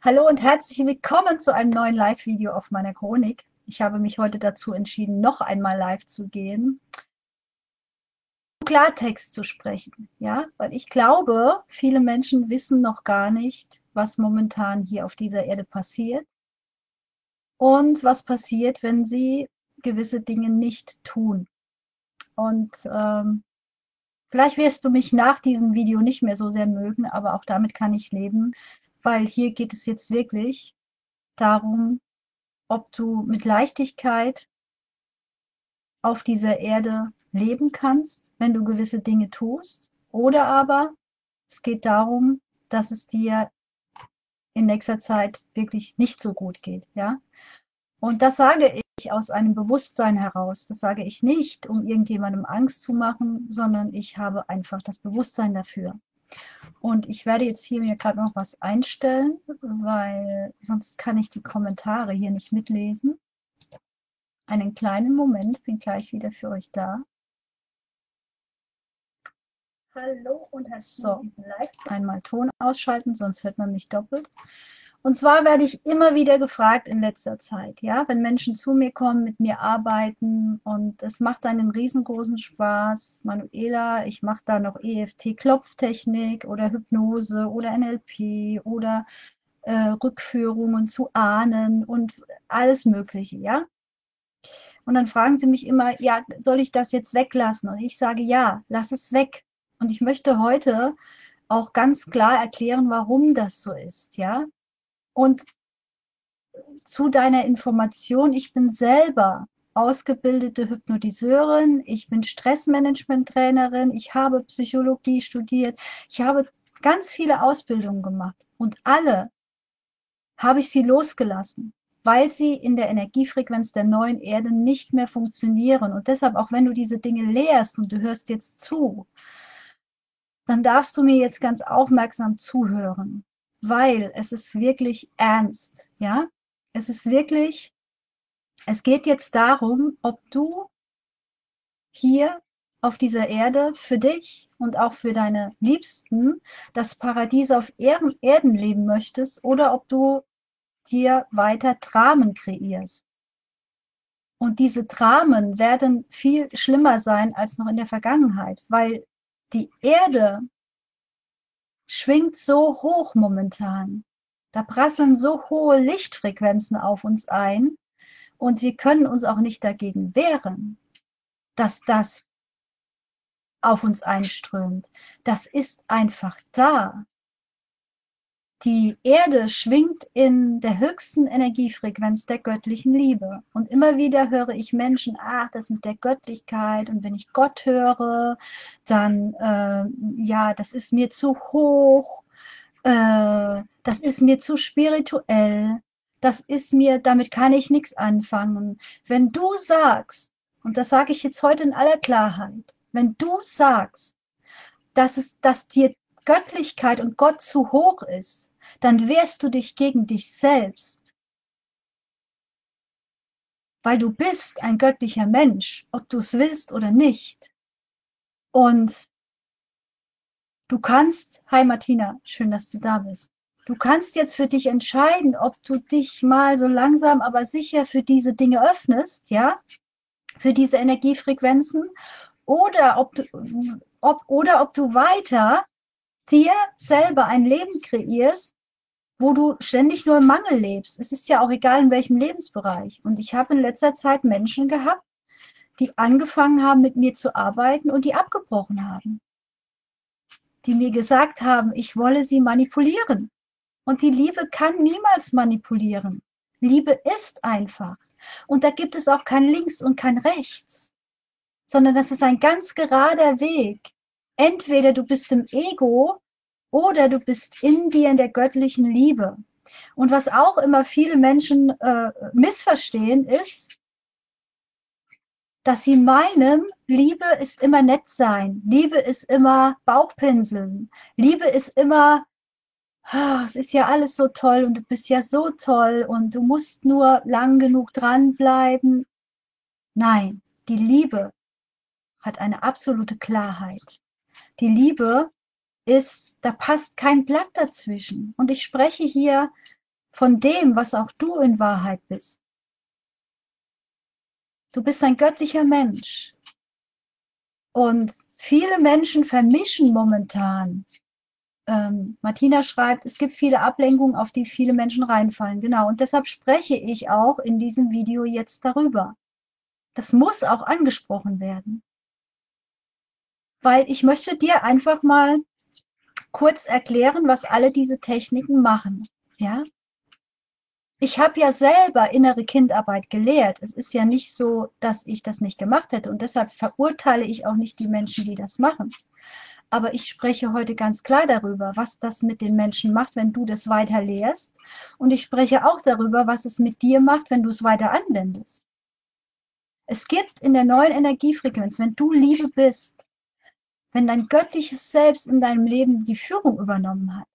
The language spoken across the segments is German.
Hallo und herzlich willkommen zu einem neuen Live-Video auf meiner Chronik. Ich habe mich heute dazu entschieden, noch einmal live zu gehen, Klartext zu sprechen, ja, weil ich glaube, viele Menschen wissen noch gar nicht, was momentan hier auf dieser Erde passiert und was passiert, wenn sie gewisse Dinge nicht tun. Und ähm, vielleicht wirst du mich nach diesem Video nicht mehr so sehr mögen, aber auch damit kann ich leben, weil hier geht es jetzt wirklich darum, ob du mit Leichtigkeit auf dieser Erde leben kannst, wenn du gewisse Dinge tust, oder aber es geht darum, dass es dir in nächster Zeit wirklich nicht so gut geht, ja. Und das sage ich aus einem Bewusstsein heraus. Das sage ich nicht, um irgendjemandem Angst zu machen, sondern ich habe einfach das Bewusstsein dafür. Und ich werde jetzt hier mir gerade noch was einstellen, weil sonst kann ich die Kommentare hier nicht mitlesen. Einen kleinen Moment, bin gleich wieder für euch da. Hallo und herzlich so, einmal Ton ausschalten, sonst hört man mich doppelt. Und zwar werde ich immer wieder gefragt in letzter Zeit, ja, wenn Menschen zu mir kommen, mit mir arbeiten und es macht einen riesengroßen Spaß. Manuela, ich mache da noch EFT-Klopftechnik oder Hypnose oder NLP oder äh, Rückführungen zu Ahnen und alles Mögliche, ja. Und dann fragen sie mich immer, ja, soll ich das jetzt weglassen? Und ich sage, ja, lass es weg. Und ich möchte heute auch ganz klar erklären, warum das so ist, ja. Und zu deiner Information, ich bin selber ausgebildete Hypnotiseurin, ich bin Stressmanagement-Trainerin, ich habe Psychologie studiert, ich habe ganz viele Ausbildungen gemacht und alle habe ich sie losgelassen, weil sie in der Energiefrequenz der neuen Erde nicht mehr funktionieren. Und deshalb, auch wenn du diese Dinge lehrst und du hörst jetzt zu, dann darfst du mir jetzt ganz aufmerksam zuhören weil es ist wirklich ernst, ja. Es ist wirklich, es geht jetzt darum, ob du hier auf dieser Erde für dich und auch für deine Liebsten das Paradies auf Erden, leben möchtest oder ob du dir weiter Dramen kreierst. Und diese Dramen werden viel schlimmer sein als noch in der Vergangenheit, weil die Erde schwingt so hoch momentan. Da prasseln so hohe Lichtfrequenzen auf uns ein und wir können uns auch nicht dagegen wehren, dass das auf uns einströmt. Das ist einfach da. Die Erde schwingt in der höchsten Energiefrequenz der göttlichen Liebe. Und immer wieder höre ich Menschen, ach, das mit der Göttlichkeit und wenn ich Gott höre, dann, äh, ja, das ist mir zu hoch, äh, das ist mir zu spirituell, das ist mir, damit kann ich nichts anfangen. Wenn du sagst, und das sage ich jetzt heute in aller Klarheit, wenn du sagst, dass, es, dass dir Göttlichkeit und Gott zu hoch ist, dann wehrst du dich gegen dich selbst. Weil du bist ein göttlicher Mensch, ob du es willst oder nicht. Und du kannst, hi Martina, schön, dass du da bist. Du kannst jetzt für dich entscheiden, ob du dich mal so langsam, aber sicher für diese Dinge öffnest, ja, für diese Energiefrequenzen, oder ob du, ob, oder ob du weiter dir selber ein Leben kreierst, wo du ständig nur im Mangel lebst. Es ist ja auch egal in welchem Lebensbereich. Und ich habe in letzter Zeit Menschen gehabt, die angefangen haben, mit mir zu arbeiten und die abgebrochen haben. Die mir gesagt haben, ich wolle sie manipulieren. Und die Liebe kann niemals manipulieren. Liebe ist einfach. Und da gibt es auch kein Links und kein Rechts, sondern das ist ein ganz gerader Weg entweder du bist im Ego oder du bist in dir in der göttlichen Liebe. Und was auch immer viele Menschen äh, missverstehen, ist, dass sie meinen, Liebe ist immer nett sein, Liebe ist immer Bauchpinseln, Liebe ist immer, oh, es ist ja alles so toll und du bist ja so toll und du musst nur lang genug dranbleiben. Nein, die Liebe hat eine absolute Klarheit. Die Liebe ist, da passt kein Blatt dazwischen. Und ich spreche hier von dem, was auch du in Wahrheit bist. Du bist ein göttlicher Mensch. Und viele Menschen vermischen momentan. Ähm, Martina schreibt, es gibt viele Ablenkungen, auf die viele Menschen reinfallen. Genau. Und deshalb spreche ich auch in diesem Video jetzt darüber. Das muss auch angesprochen werden. Weil ich möchte dir einfach mal kurz erklären, was alle diese Techniken machen. Ja? Ich habe ja selber innere Kindarbeit gelehrt. Es ist ja nicht so, dass ich das nicht gemacht hätte. Und deshalb verurteile ich auch nicht die Menschen, die das machen. Aber ich spreche heute ganz klar darüber, was das mit den Menschen macht, wenn du das weiter lehrst. Und ich spreche auch darüber, was es mit dir macht, wenn du es weiter anwendest. Es gibt in der neuen Energiefrequenz, wenn du Liebe bist, wenn dein göttliches Selbst in deinem Leben die Führung übernommen hat,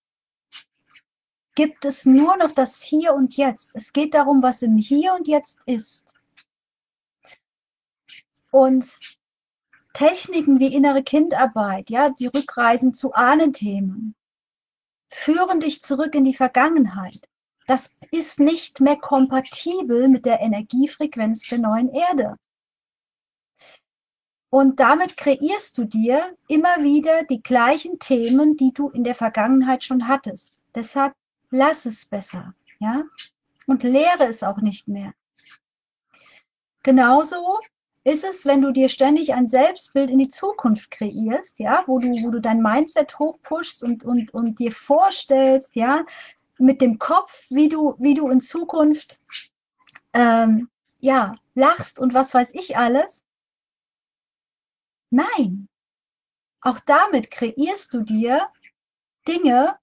gibt es nur noch das Hier und Jetzt. Es geht darum, was im Hier und Jetzt ist. Und Techniken wie innere Kindarbeit, ja, die Rückreisen zu Ahnenthemen, führen dich zurück in die Vergangenheit. Das ist nicht mehr kompatibel mit der Energiefrequenz der neuen Erde. Und damit kreierst du dir immer wieder die gleichen Themen, die du in der Vergangenheit schon hattest. Deshalb lass es besser, ja? Und lehre es auch nicht mehr. Genauso ist es, wenn du dir ständig ein Selbstbild in die Zukunft kreierst, ja, wo du, wo du dein Mindset hochpushst und, und, und dir vorstellst, ja, mit dem Kopf, wie du, wie du in Zukunft ähm, ja, lachst und was weiß ich alles, Nein. Auch damit kreierst du dir Dinge,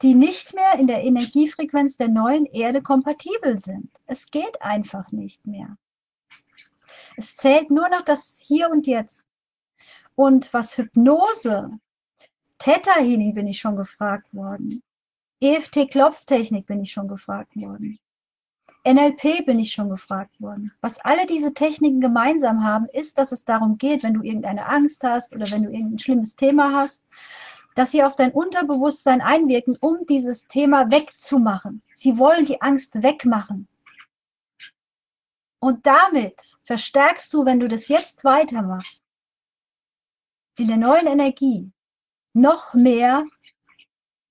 die nicht mehr in der Energiefrequenz der neuen Erde kompatibel sind. Es geht einfach nicht mehr. Es zählt nur noch das Hier und Jetzt. Und was Hypnose, Theta Healing bin ich schon gefragt worden. EFT Klopftechnik bin ich schon gefragt worden. NLP bin ich schon gefragt worden. Was alle diese Techniken gemeinsam haben, ist, dass es darum geht, wenn du irgendeine Angst hast oder wenn du irgendein schlimmes Thema hast, dass sie auf dein Unterbewusstsein einwirken, um dieses Thema wegzumachen. Sie wollen die Angst wegmachen. Und damit verstärkst du, wenn du das jetzt weitermachst, in der neuen Energie noch mehr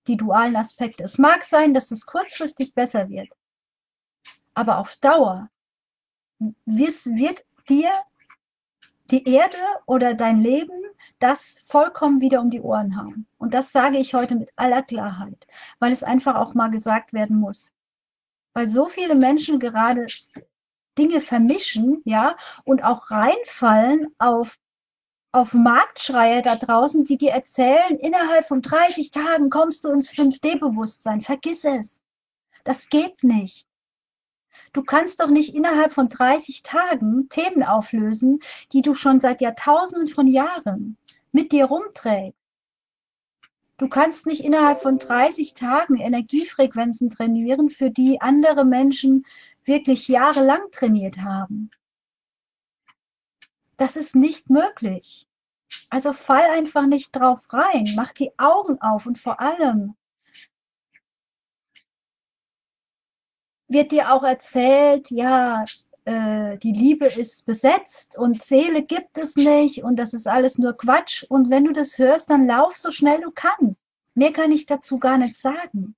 die dualen Aspekte. Es mag sein, dass es kurzfristig besser wird, aber auf Dauer wird dir die Erde oder dein Leben das vollkommen wieder um die Ohren hauen. Und das sage ich heute mit aller Klarheit, weil es einfach auch mal gesagt werden muss. Weil so viele Menschen gerade Dinge vermischen, ja, und auch reinfallen auf, auf Marktschreier da draußen, die dir erzählen, innerhalb von 30 Tagen kommst du ins 5D-Bewusstsein. Vergiss es. Das geht nicht. Du kannst doch nicht innerhalb von 30 Tagen Themen auflösen, die du schon seit Jahrtausenden von Jahren mit dir rumträgst. Du kannst nicht innerhalb von 30 Tagen Energiefrequenzen trainieren, für die andere Menschen wirklich jahrelang trainiert haben. Das ist nicht möglich. Also fall einfach nicht drauf rein, mach die Augen auf und vor allem wird dir auch erzählt, ja, äh, die Liebe ist besetzt und Seele gibt es nicht und das ist alles nur Quatsch. Und wenn du das hörst, dann lauf so schnell du kannst. Mehr kann ich dazu gar nicht sagen.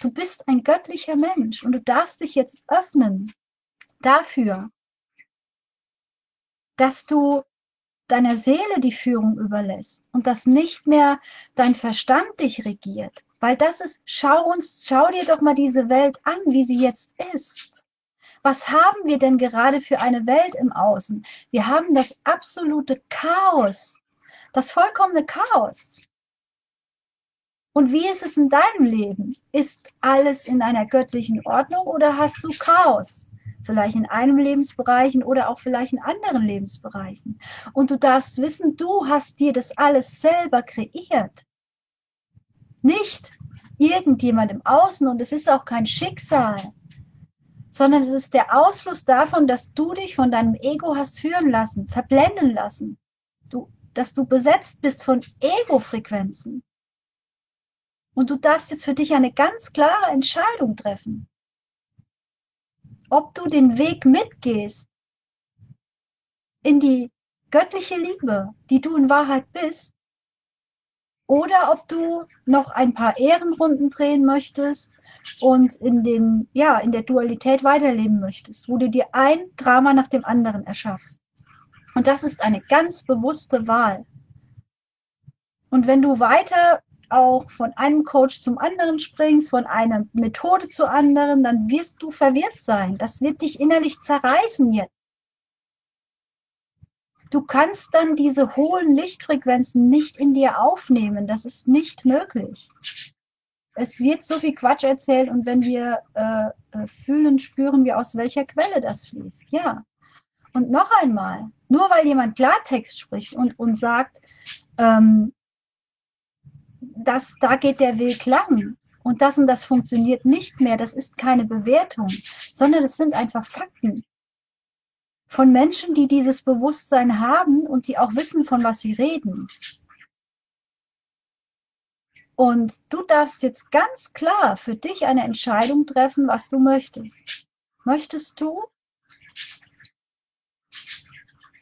Du bist ein göttlicher Mensch und du darfst dich jetzt öffnen dafür, dass du deiner Seele die Führung überlässt und dass nicht mehr dein Verstand dich regiert, weil das ist, schau uns, schau dir doch mal diese Welt an, wie sie jetzt ist. Was haben wir denn gerade für eine Welt im Außen? Wir haben das absolute Chaos, das vollkommene Chaos. Und wie ist es in deinem Leben? Ist alles in einer göttlichen Ordnung oder hast du Chaos? Vielleicht in einem Lebensbereich oder auch vielleicht in anderen Lebensbereichen. Und du darfst wissen, du hast dir das alles selber kreiert nicht irgendjemand im Außen und es ist auch kein Schicksal, sondern es ist der Ausfluss davon, dass du dich von deinem Ego hast führen lassen, verblenden lassen, du, dass du besetzt bist von Ego-Frequenzen. Und du darfst jetzt für dich eine ganz klare Entscheidung treffen, ob du den Weg mitgehst in die göttliche Liebe, die du in Wahrheit bist, oder ob du noch ein paar Ehrenrunden drehen möchtest und in den ja in der Dualität weiterleben möchtest, wo du dir ein Drama nach dem anderen erschaffst. Und das ist eine ganz bewusste Wahl. Und wenn du weiter auch von einem Coach zum anderen springst, von einer Methode zur anderen, dann wirst du verwirrt sein. Das wird dich innerlich zerreißen jetzt. Du kannst dann diese hohen Lichtfrequenzen nicht in dir aufnehmen. Das ist nicht möglich. Es wird so viel Quatsch erzählt und wenn wir äh, äh fühlen, spüren wir, aus welcher Quelle das fließt. Ja. Und noch einmal, nur weil jemand Klartext spricht und uns sagt, ähm, dass da geht der Weg lang und das und das funktioniert nicht mehr, das ist keine Bewertung, sondern das sind einfach Fakten von Menschen, die dieses Bewusstsein haben und die auch wissen, von was sie reden. Und du darfst jetzt ganz klar für dich eine Entscheidung treffen, was du möchtest. Möchtest du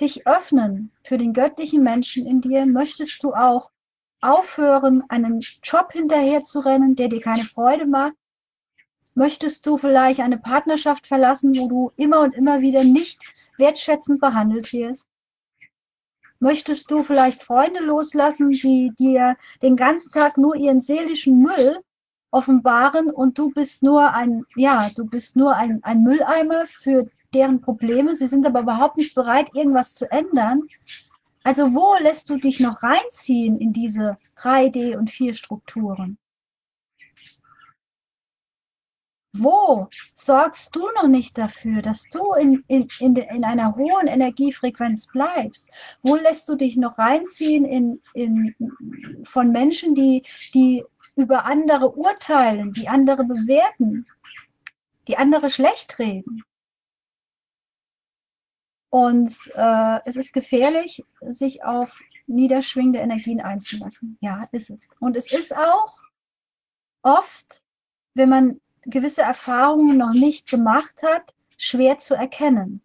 dich öffnen für den göttlichen Menschen in dir? Möchtest du auch aufhören, einen Job hinterher zu rennen, der dir keine Freude macht? Möchtest du vielleicht eine Partnerschaft verlassen, wo du immer und immer wieder nicht wertschätzend behandelt wirst? Möchtest du vielleicht Freunde loslassen, die dir den ganzen Tag nur ihren seelischen Müll offenbaren und du bist nur ein, ja, du bist nur ein, ein Mülleimer für deren Probleme. Sie sind aber überhaupt nicht bereit, irgendwas zu ändern. Also wo lässt du dich noch reinziehen in diese 3D und 4 Wo sorgst du noch nicht dafür, dass du in, in, in, in einer hohen Energiefrequenz bleibst? Wo lässt du dich noch reinziehen in, in, von Menschen, die, die über andere urteilen, die andere bewerten, die andere schlecht reden? Und äh, es ist gefährlich, sich auf niederschwingende Energien einzulassen. Ja, ist es. Und es ist auch oft, wenn man gewisse Erfahrungen noch nicht gemacht hat, schwer zu erkennen.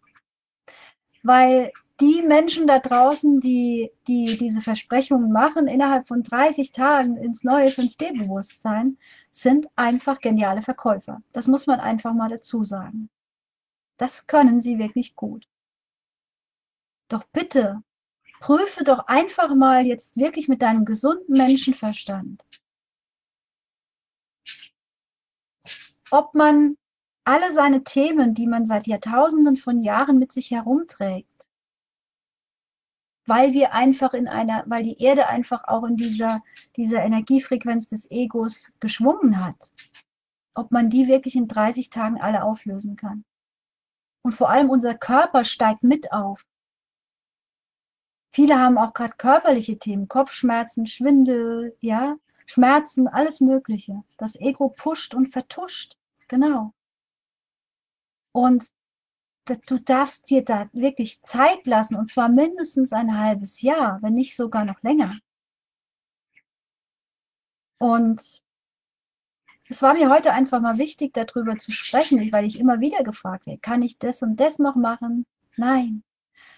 Weil die Menschen da draußen, die, die diese Versprechungen machen, innerhalb von 30 Tagen ins neue 5D-Bewusstsein, sind einfach geniale Verkäufer. Das muss man einfach mal dazu sagen. Das können sie wirklich gut. Doch bitte, prüfe doch einfach mal jetzt wirklich mit deinem gesunden Menschenverstand, ob man alle seine Themen, die man seit Jahrtausenden von Jahren mit sich herumträgt, weil wir einfach in einer, weil die Erde einfach auch in dieser, dieser Energiefrequenz des Egos geschwungen hat, ob man die wirklich in 30 Tagen alle auflösen kann. Und vor allem unser Körper steigt mit auf. Viele haben auch gerade körperliche Themen, Kopfschmerzen, Schwindel, ja, Schmerzen, alles Mögliche. Das Ego pusht und vertuscht. Genau. Und du darfst dir da wirklich Zeit lassen, und zwar mindestens ein halbes Jahr, wenn nicht sogar noch länger. Und es war mir heute einfach mal wichtig, darüber zu sprechen, weil ich immer wieder gefragt werde, kann ich das und das noch machen? Nein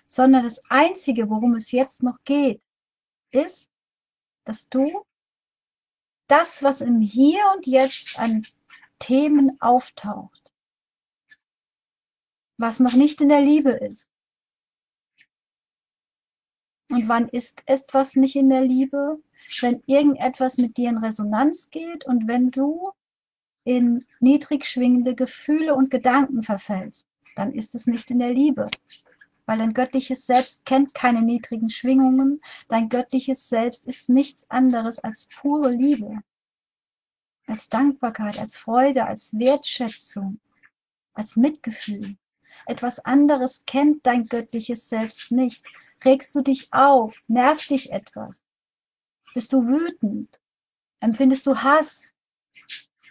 sondern das Einzige, worum es jetzt noch geht, ist, dass du das, was im Hier und Jetzt an Themen auftaucht, was noch nicht in der Liebe ist. Und wann ist etwas nicht in der Liebe? Wenn irgendetwas mit dir in Resonanz geht und wenn du in niedrig schwingende Gefühle und Gedanken verfällst, dann ist es nicht in der Liebe weil dein göttliches Selbst kennt keine niedrigen Schwingungen. Dein göttliches Selbst ist nichts anderes als pure Liebe, als Dankbarkeit, als Freude, als Wertschätzung, als Mitgefühl. Etwas anderes kennt dein göttliches Selbst nicht. Regst du dich auf? Nervt dich etwas? Bist du wütend? Empfindest du Hass?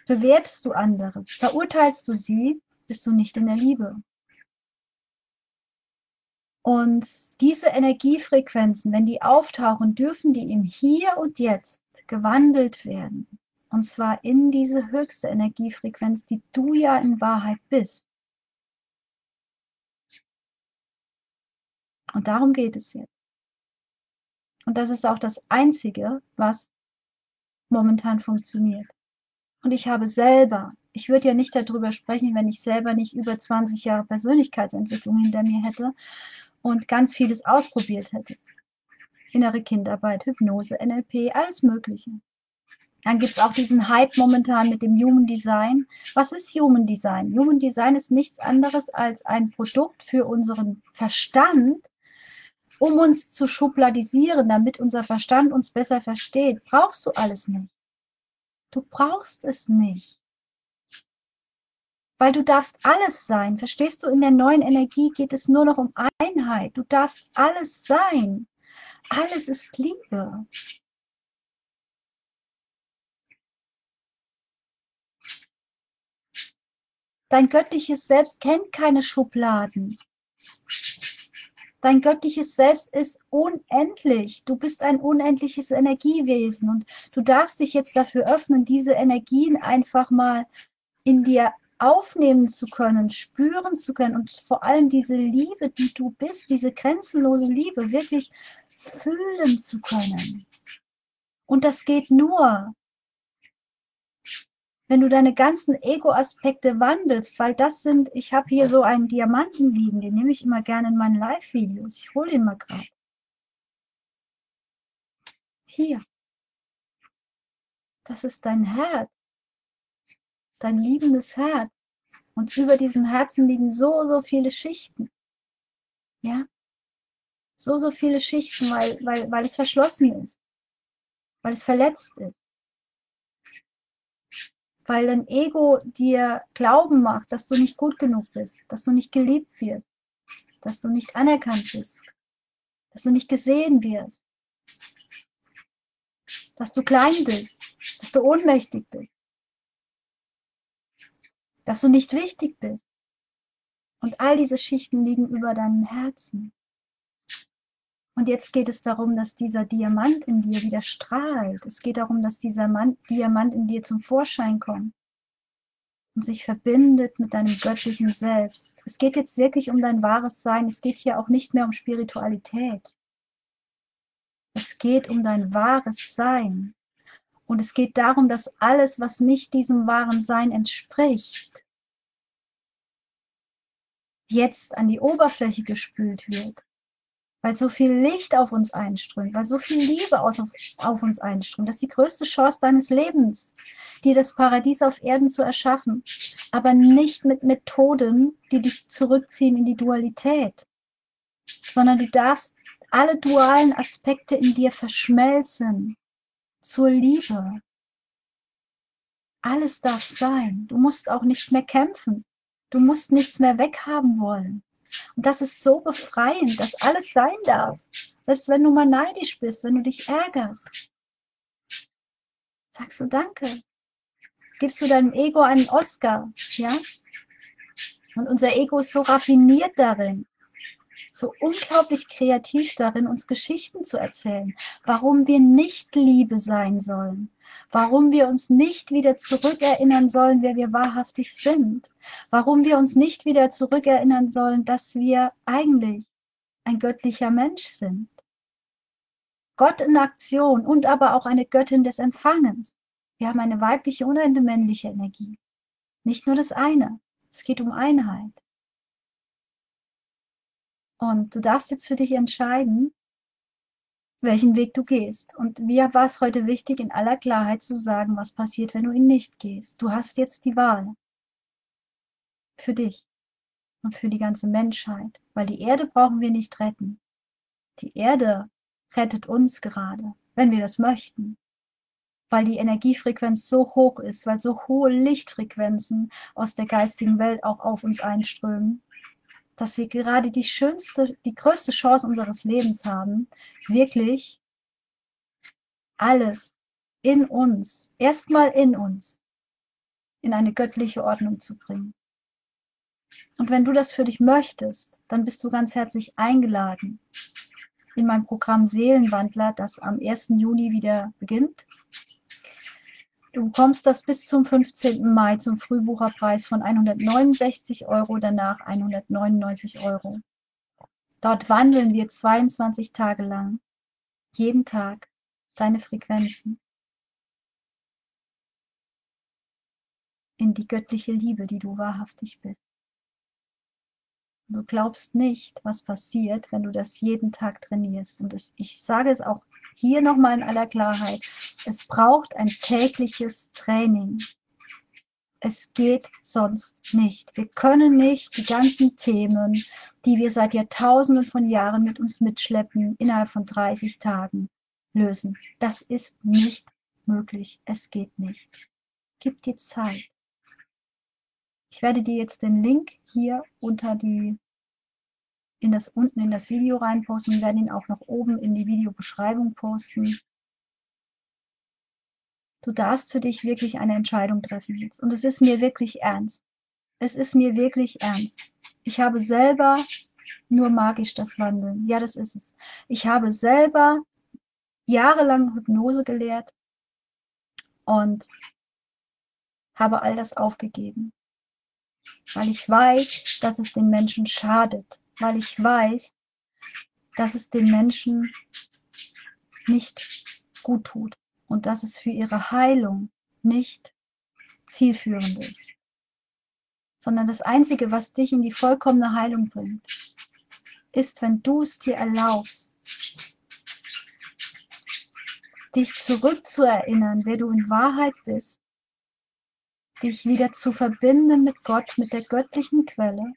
Bewertest du andere? Verurteilst du sie? Bist du nicht in der Liebe? Und diese Energiefrequenzen, wenn die auftauchen, dürfen die im Hier und Jetzt gewandelt werden Und zwar in diese höchste Energiefrequenz, die du ja in Wahrheit bist. Und darum geht es jetzt. Und das ist auch das Einzige, was momentan funktioniert. Und ich habe selber, ich würde ja nicht darüber sprechen, wenn ich selber nicht über 20 Jahre Persönlichkeitsentwicklung hinter mir hätte und ganz vieles ausprobiert hätte. Innere Kindarbeit, Hypnose, NLP, alles Mögliche. Dann gibt es auch diesen Hype momentan mit dem Human Design. Was ist Human Design? Human Design ist nichts anderes als ein Produkt für unseren Verstand, um uns zu schubladisieren, damit unser Verstand uns besser versteht. Brauchst du alles nicht. Du brauchst es nicht. Weil du darfst alles sein. Verstehst du, in der neuen Energie geht es nur noch um Einheit. Du darfst alles sein. Alles ist Liebe. Dein göttliches Selbst kennt keine Schubladen. Dein göttliches Selbst ist unendlich. Du bist ein unendliches Energiewesen und du darfst dich jetzt dafür öffnen, diese Energien einfach mal in dir aufnehmen zu können, spüren zu können und vor allem diese Liebe, die du bist, diese grenzenlose Liebe wirklich fühlen zu können. Und das geht nur, wenn du deine ganzen Ego-Aspekte wandelst, weil das sind, ich habe hier so einen Diamanten liegen, den nehme ich immer gerne in meinen Live-Videos. Ich hole den mal gerade. Hier. Das ist dein Herz. Dein liebendes Herz. Und über diesem Herzen liegen so, so viele Schichten. Ja? So, so viele Schichten, weil, weil, weil es verschlossen ist. Weil es verletzt ist weil dein Ego dir Glauben macht, dass du nicht gut genug bist, dass du nicht geliebt wirst, dass du nicht anerkannt bist, dass du nicht gesehen wirst, dass du klein bist, dass du ohnmächtig bist, dass du nicht wichtig bist. Und all diese Schichten liegen über deinem Herzen. Und jetzt geht es darum, dass dieser Diamant in dir wieder strahlt. Es geht darum, dass dieser Mann, Diamant in dir zum Vorschein kommt und sich verbindet mit deinem göttlichen Selbst. Es geht jetzt wirklich um dein wahres Sein. Es geht hier auch nicht mehr um Spiritualität. Es geht um dein wahres Sein. Und es geht darum, dass alles, was nicht diesem wahren Sein entspricht, jetzt an die Oberfläche gespült wird. Weil so viel Licht auf uns einströmt, weil so viel Liebe aus, auf uns einströmt. Das ist die größte Chance deines Lebens, dir das Paradies auf Erden zu erschaffen, aber nicht mit Methoden, die dich zurückziehen in die Dualität, sondern du darfst alle dualen Aspekte in dir verschmelzen zur Liebe. Alles darf sein. Du musst auch nicht mehr kämpfen. Du musst nichts mehr weghaben wollen. Und das ist so befreiend, dass alles sein darf. Selbst wenn du mal neidisch bist, wenn du dich ärgerst. Sagst du Danke. Gibst du deinem Ego einen Oscar, ja? Und unser Ego ist so raffiniert darin, so unglaublich kreativ darin, uns Geschichten zu erzählen, warum wir nicht Liebe sein sollen, warum wir uns nicht wieder zurückerinnern sollen, wer wir wahrhaftig sind, warum wir uns nicht wieder zurückerinnern sollen, dass wir eigentlich ein göttlicher Mensch sind. Gott in Aktion und aber auch eine Göttin des Empfangens. Wir haben eine weibliche und eine männliche Energie. Nicht nur das eine. Es geht um Einheit. Und du darfst jetzt für dich entscheiden, welchen Weg du gehst. Und mir war es heute wichtig, in aller Klarheit zu sagen, was passiert, wenn du ihn nicht gehst. Du hast jetzt die Wahl. Für dich und für die ganze Menschheit. Weil die Erde brauchen wir nicht retten. Die Erde rettet uns gerade, wenn wir das möchten. Weil die Energiefrequenz so hoch ist, weil so hohe Lichtfrequenzen aus der geistigen Welt auch auf uns einströmen, dass wir gerade die schönste, die größte Chance unseres Lebens haben, wirklich alles in uns, erstmal in uns, in eine göttliche Ordnung zu bringen. Und wenn du das für dich möchtest, dann bist du ganz herzlich eingeladen in mein Programm Seelenwandler, das am 1. Juni wieder beginnt. Du bekommst das bis zum 15. Mai zum Frühbucherpreis von 169 Euro, danach 199 Euro. Dort wandeln wir 22 Tage lang, jeden Tag, deine Frequenzen in die göttliche Liebe, die du wahrhaftig bist. Du glaubst nicht, was passiert, wenn du das jeden Tag trainierst. Und ich, ich sage es auch hier nochmal in aller Klarheit. Es braucht ein tägliches Training. Es geht sonst nicht. Wir können nicht die ganzen Themen, die wir seit Jahrtausenden von Jahren mit uns mitschleppen, innerhalb von 30 Tagen lösen. Das ist nicht möglich. Es geht nicht. Gib dir Zeit. Ich werde dir jetzt den Link hier unter die in das unten in das Video reinposten und werde ihn auch noch oben in die Videobeschreibung posten. Du darfst für dich wirklich eine Entscheidung treffen jetzt. Und es ist mir wirklich ernst. Es ist mir wirklich ernst. Ich habe selber nur magisch das Wandeln. Ja, das ist es. Ich habe selber jahrelang Hypnose gelehrt und habe all das aufgegeben weil ich weiß, dass es den Menschen schadet, weil ich weiß, dass es den Menschen nicht gut tut und dass es für ihre Heilung nicht zielführend ist, sondern das Einzige, was dich in die vollkommene Heilung bringt, ist, wenn du es dir erlaubst, dich zurückzuerinnern, wer du in Wahrheit bist dich wieder zu verbinden mit Gott, mit der göttlichen Quelle,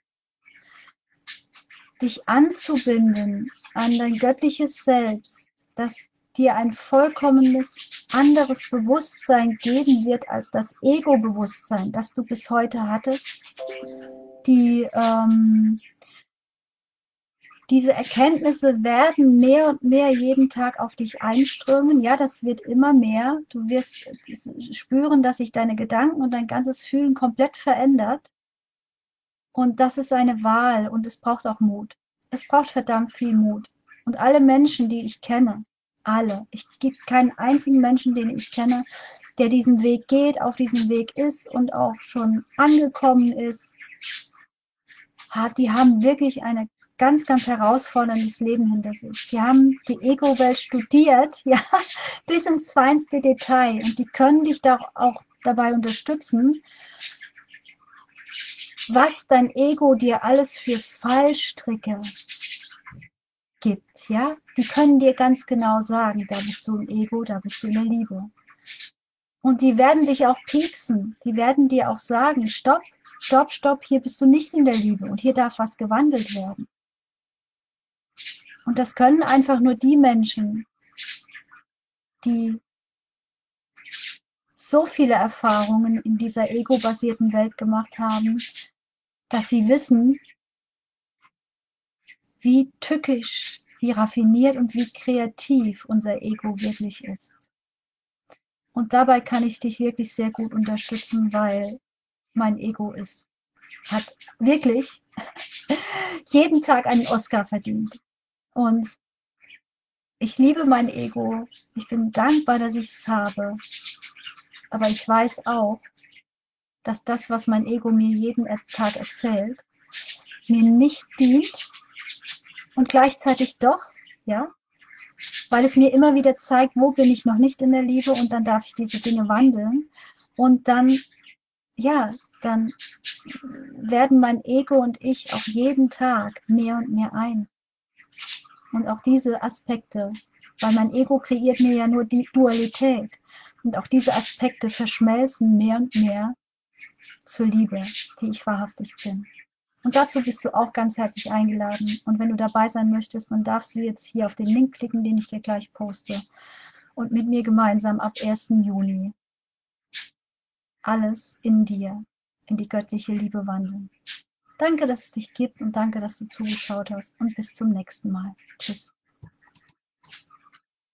dich anzubinden an dein göttliches Selbst, das dir ein vollkommenes anderes Bewusstsein geben wird als das Ego-Bewusstsein, das du bis heute hattest, die ähm, diese Erkenntnisse werden mehr und mehr jeden Tag auf dich einströmen. Ja, das wird immer mehr. Du wirst spüren, dass sich deine Gedanken und dein ganzes Fühlen komplett verändert. Und das ist eine Wahl und es braucht auch Mut. Es braucht verdammt viel Mut. Und alle Menschen, die ich kenne, alle, ich gibt keinen einzigen Menschen, den ich kenne, der diesen Weg geht, auf diesem Weg ist und auch schon angekommen ist, hat, die haben wirklich eine ganz, ganz herausforderndes Leben hinter sich. Die haben die Ego-Welt studiert, ja, bis ins feinste Detail. Und die können dich da auch dabei unterstützen, was dein Ego dir alles für Fallstricke gibt, ja. Die können dir ganz genau sagen, da bist du im Ego, da bist du in der Liebe. Und die werden dich auch pieksen. Die werden dir auch sagen, stopp, stopp, stopp, hier bist du nicht in der Liebe und hier darf was gewandelt werden. Und das können einfach nur die Menschen, die so viele Erfahrungen in dieser ego-basierten Welt gemacht haben, dass sie wissen, wie tückisch, wie raffiniert und wie kreativ unser Ego wirklich ist. Und dabei kann ich dich wirklich sehr gut unterstützen, weil mein Ego ist, hat wirklich jeden Tag einen Oscar verdient. Und ich liebe mein Ego. Ich bin dankbar, dass ich es habe. Aber ich weiß auch, dass das, was mein Ego mir jeden Tag erzählt, mir nicht dient und gleichzeitig doch, ja, weil es mir immer wieder zeigt, wo bin ich noch nicht in der Liebe und dann darf ich diese Dinge wandeln und dann, ja, dann werden mein Ego und ich auch jeden Tag mehr und mehr eins. Und auch diese Aspekte, weil mein Ego kreiert mir ja nur die Dualität. Und auch diese Aspekte verschmelzen mehr und mehr zur Liebe, die ich wahrhaftig bin. Und dazu bist du auch ganz herzlich eingeladen. Und wenn du dabei sein möchtest, dann darfst du jetzt hier auf den Link klicken, den ich dir gleich poste. Und mit mir gemeinsam ab 1. Juni alles in dir, in die göttliche Liebe wandeln. Danke, dass es dich gibt und danke, dass du zugeschaut hast und bis zum nächsten Mal. Tschüss.